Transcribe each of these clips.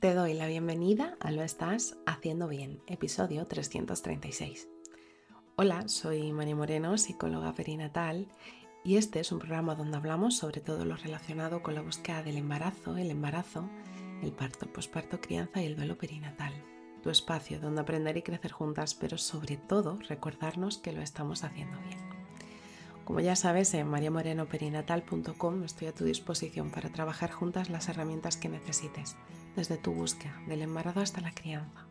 Te doy la bienvenida a Lo Estás Haciendo Bien, episodio 336. Hola, soy María Moreno, psicóloga perinatal, y este es un programa donde hablamos sobre todo lo relacionado con la búsqueda del embarazo, el embarazo, el parto, posparto, crianza y el duelo perinatal. Tu espacio donde aprender y crecer juntas, pero sobre todo recordarnos que lo estamos haciendo bien. Como ya sabes, en mariamorenoperinatal.com estoy a tu disposición para trabajar juntas las herramientas que necesites desde tu búsqueda, del embarazo hasta la crianza.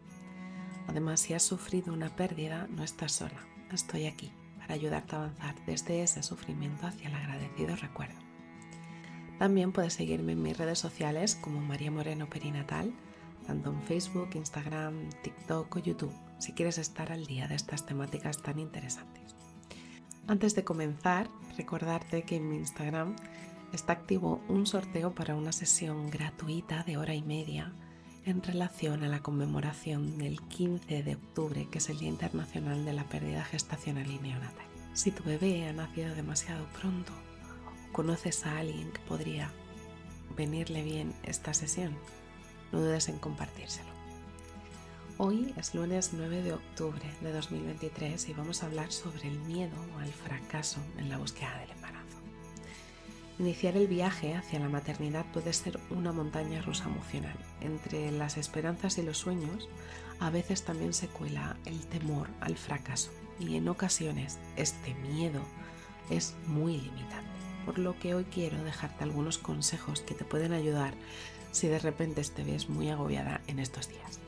Además, si has sufrido una pérdida, no estás sola. Estoy aquí para ayudarte a avanzar desde ese sufrimiento hacia el agradecido recuerdo. También puedes seguirme en mis redes sociales como María Moreno Perinatal, tanto en Facebook, Instagram, TikTok o YouTube, si quieres estar al día de estas temáticas tan interesantes. Antes de comenzar, recordarte que en mi Instagram está activo un sorteo para una sesión gratuita de hora y media en relación a la conmemoración del 15 de octubre, que es el Día Internacional de la Pérdida Gestacional y Neonatal. Si tu bebé ha nacido demasiado pronto o conoces a alguien que podría venirle bien esta sesión, no dudes en compartírselo. Hoy es lunes 9 de octubre de 2023 y vamos a hablar sobre el miedo al fracaso en la búsqueda del embarazo. Iniciar el viaje hacia la maternidad puede ser una montaña rusa emocional. Entre las esperanzas y los sueños, a veces también se cuela el temor al fracaso y en ocasiones este miedo es muy limitante. Por lo que hoy quiero dejarte algunos consejos que te pueden ayudar si de repente te ves muy agobiada en estos días.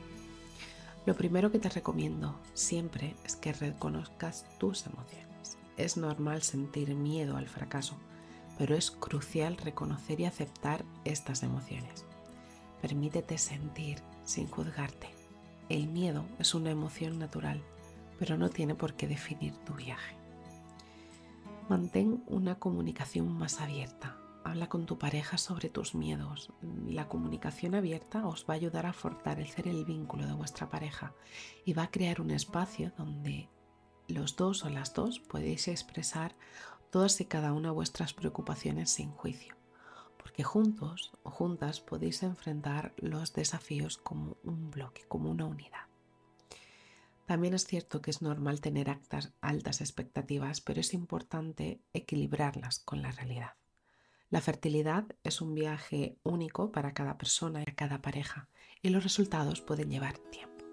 Lo primero que te recomiendo siempre es que reconozcas tus emociones. Es normal sentir miedo al fracaso pero es crucial reconocer y aceptar estas emociones. Permítete sentir sin juzgarte. El miedo es una emoción natural, pero no tiene por qué definir tu viaje. Mantén una comunicación más abierta. Habla con tu pareja sobre tus miedos. La comunicación abierta os va a ayudar a fortalecer el vínculo de vuestra pareja y va a crear un espacio donde los dos o las dos podéis expresar todas y cada una vuestras preocupaciones sin juicio, porque juntos o juntas podéis enfrentar los desafíos como un bloque, como una unidad. También es cierto que es normal tener altas, expectativas, pero es importante equilibrarlas con la realidad. La fertilidad es un viaje único para cada persona y cada pareja y los resultados pueden llevar tiempo.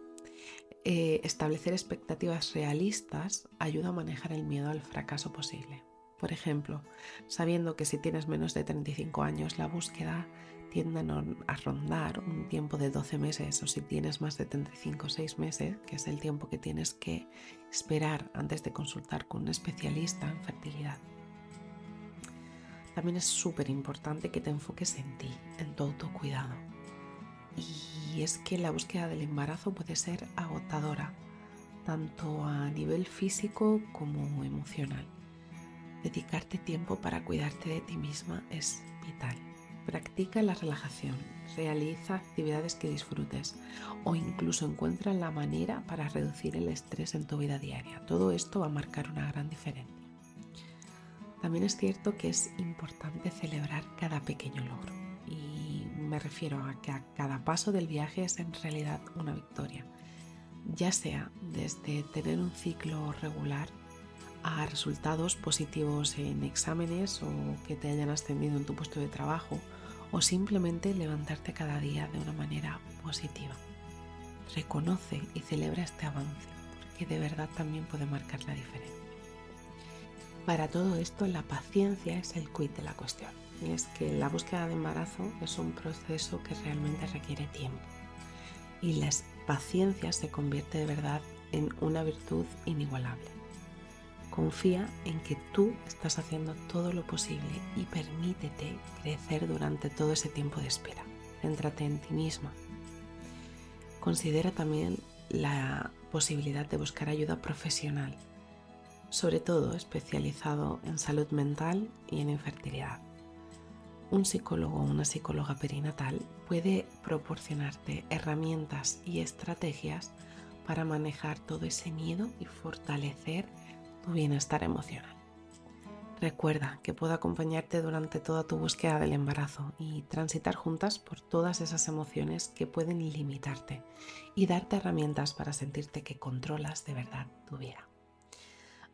Eh, establecer expectativas realistas ayuda a manejar el miedo al fracaso posible. Por ejemplo, sabiendo que si tienes menos de 35 años la búsqueda tiende a rondar un tiempo de 12 meses o si tienes más de 35 6 meses, que es el tiempo que tienes que esperar antes de consultar con un especialista en fertilidad. También es súper importante que te enfoques en ti, en tu autocuidado. Y es que la búsqueda del embarazo puede ser agotadora, tanto a nivel físico como emocional. Dedicarte tiempo para cuidarte de ti misma es vital. Practica la relajación, realiza actividades que disfrutes o incluso encuentra la manera para reducir el estrés en tu vida diaria. Todo esto va a marcar una gran diferencia. También es cierto que es importante celebrar cada pequeño logro y me refiero a que a cada paso del viaje es en realidad una victoria, ya sea desde tener un ciclo regular a resultados positivos en exámenes o que te hayan ascendido en tu puesto de trabajo o simplemente levantarte cada día de una manera positiva. Reconoce y celebra este avance porque de verdad también puede marcar la diferencia. Para todo esto la paciencia es el quid de la cuestión y es que la búsqueda de embarazo es un proceso que realmente requiere tiempo y la paciencia se convierte de verdad en una virtud inigualable. Confía en que tú estás haciendo todo lo posible y permítete crecer durante todo ese tiempo de espera. Céntrate en ti misma. Considera también la posibilidad de buscar ayuda profesional, sobre todo especializado en salud mental y en infertilidad. Un psicólogo o una psicóloga perinatal puede proporcionarte herramientas y estrategias para manejar todo ese miedo y fortalecer bienestar emocional. Recuerda que puedo acompañarte durante toda tu búsqueda del embarazo y transitar juntas por todas esas emociones que pueden limitarte y darte herramientas para sentirte que controlas de verdad tu vida.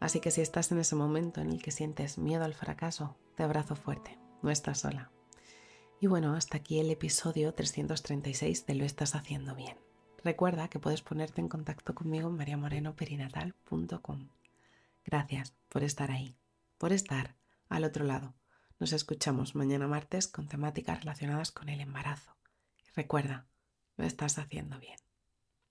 Así que si estás en ese momento en el que sientes miedo al fracaso, te abrazo fuerte, no estás sola. Y bueno, hasta aquí el episodio 336 de Lo estás haciendo bien. Recuerda que puedes ponerte en contacto conmigo en mariamorenoperinatal.com. Gracias por estar ahí por estar al otro lado. Nos escuchamos mañana martes con temáticas relacionadas con el embarazo. recuerda, lo estás haciendo bien.